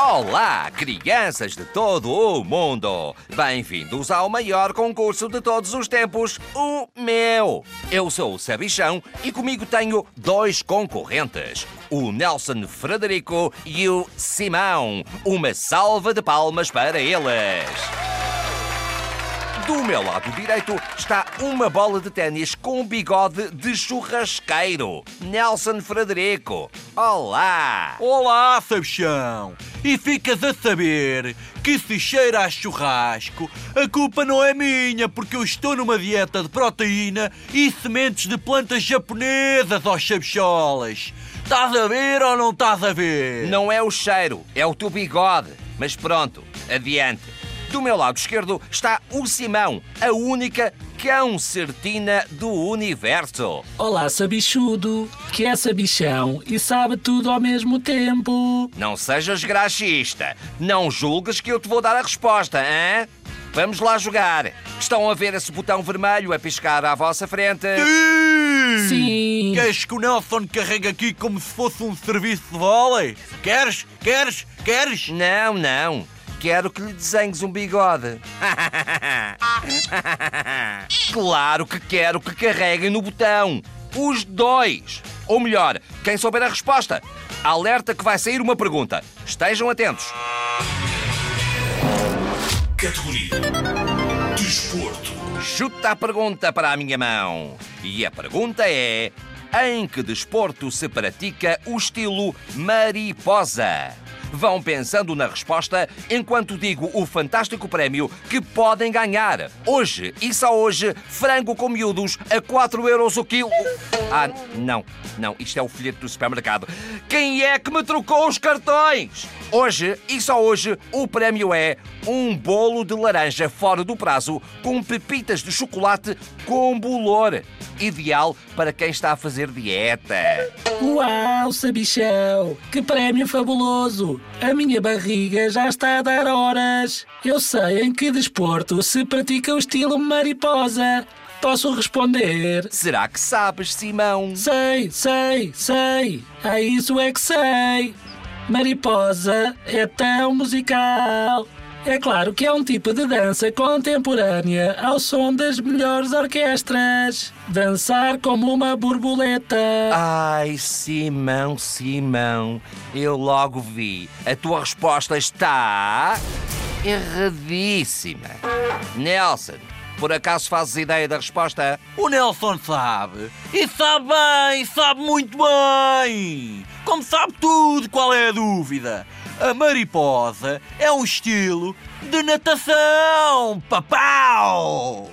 Olá, crianças de todo o mundo! Bem-vindos ao maior concurso de todos os tempos, o meu! Eu sou o Sabichão e comigo tenho dois concorrentes, o Nelson Frederico e o Simão. Uma salva de palmas para eles! Do meu lado direito está uma bola de ténis com bigode de churrasqueiro. Nelson Frederico. Olá! Olá, Sabichão! E ficas a saber que se cheira a churrasco, a culpa não é minha, porque eu estou numa dieta de proteína e sementes de plantas japonesas, ó Sabicholas. Estás a ver ou não estás a ver? Não é o cheiro, é o teu bigode. Mas pronto, adiante. Do meu lado esquerdo está o Simão, a única cão certina do universo. Olá, sabichudo, que é sabichão e sabe tudo ao mesmo tempo. Não sejas graxista. Não julgues que eu te vou dar a resposta, hein? Vamos lá jogar. Estão a ver esse botão vermelho a piscar à vossa frente? Sim! Sim. Queres que o Nelson carregue aqui como se fosse um serviço de vôlei? Queres? Queres? Queres? Não, não. Quero que lhe desenhes um bigode. claro que quero que carreguem no botão. Os dois. Ou melhor, quem souber a resposta. Alerta que vai sair uma pergunta. Estejam atentos. Categoria Desporto. Chuta a pergunta para a minha mão. E a pergunta é: em que desporto se pratica o estilo mariposa? Vão pensando na resposta enquanto digo o fantástico prémio que podem ganhar. Hoje e só hoje, frango com miúdos a 4 euros o quilo. Ah, não, não, isto é o folheto do supermercado. Quem é que me trocou os cartões? Hoje e só hoje, o prémio é um bolo de laranja fora do prazo com pepitas de chocolate com bolor. Ideal para quem está a fazer dieta. Uau, sabichão, que prémio fabuloso. A minha barriga já está a dar horas. Eu sei em que desporto se pratica o estilo mariposa. Posso responder? Será que sabes, Simão? Sei, sei, sei. A isso é que sei. Mariposa é tão musical. É claro que é um tipo de dança contemporânea ao som das melhores orquestras. Dançar como uma borboleta. Ai, Simão, Simão, eu logo vi. A tua resposta está. erradíssima. Nelson, por acaso fazes ideia da resposta? O Nelson sabe. E sabe bem, sabe muito bem. Como sabe tudo, qual é a dúvida? A mariposa é um estilo de natação, papau!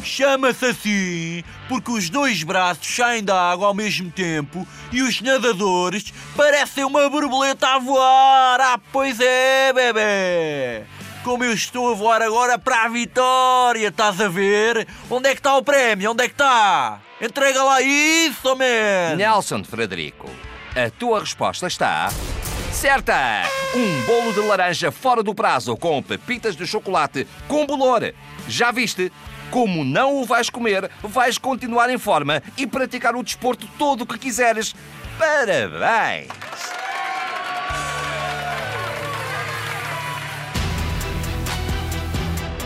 Chama-se assim porque os dois braços saem da água ao mesmo tempo e os nadadores parecem uma borboleta a voar. Ah, pois é, bebê! Como eu estou a voar agora para a vitória, estás a ver? Onde é que está o prémio? Onde é que está? Entrega lá isso, man! Nelson Frederico, a tua resposta está. Certa! Um bolo de laranja fora do prazo com pepitas de chocolate com bolor. Já viste? Como não o vais comer, vais continuar em forma e praticar o desporto todo o que quiseres. Parabéns!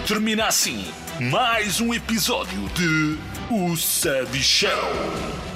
Termina assim mais um episódio de O Sabichão.